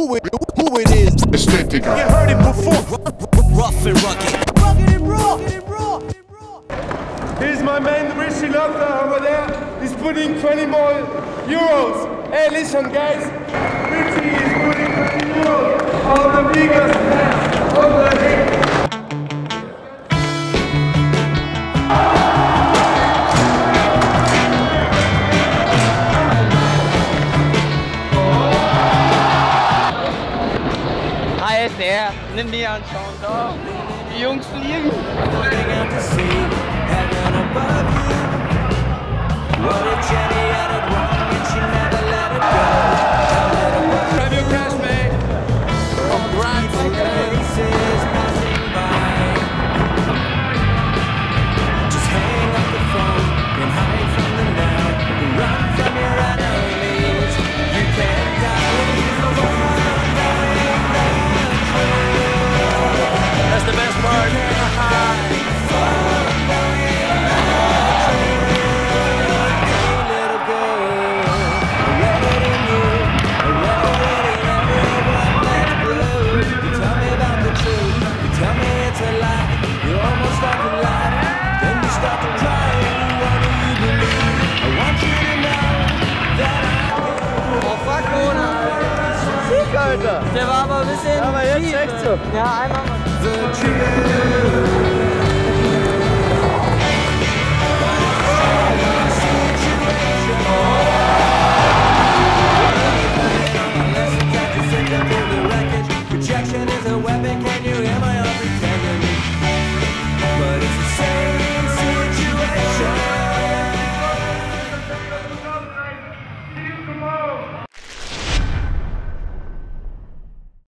who it, who it is. Ästhetiker. You heard it before. Rough and rugged. Rugged and raw. Rugged and raw. Here's my man Rishi Lofter over there. He's putting 20 more euros. Hey, listen, guys. Richie is putting 20 euros on the biggest ASR, nimm die anschauen, da. Die Jungs fliegen. Alter. Der war aber ein bisschen Aber jetzt schief, echt so. Ja, einmal mal.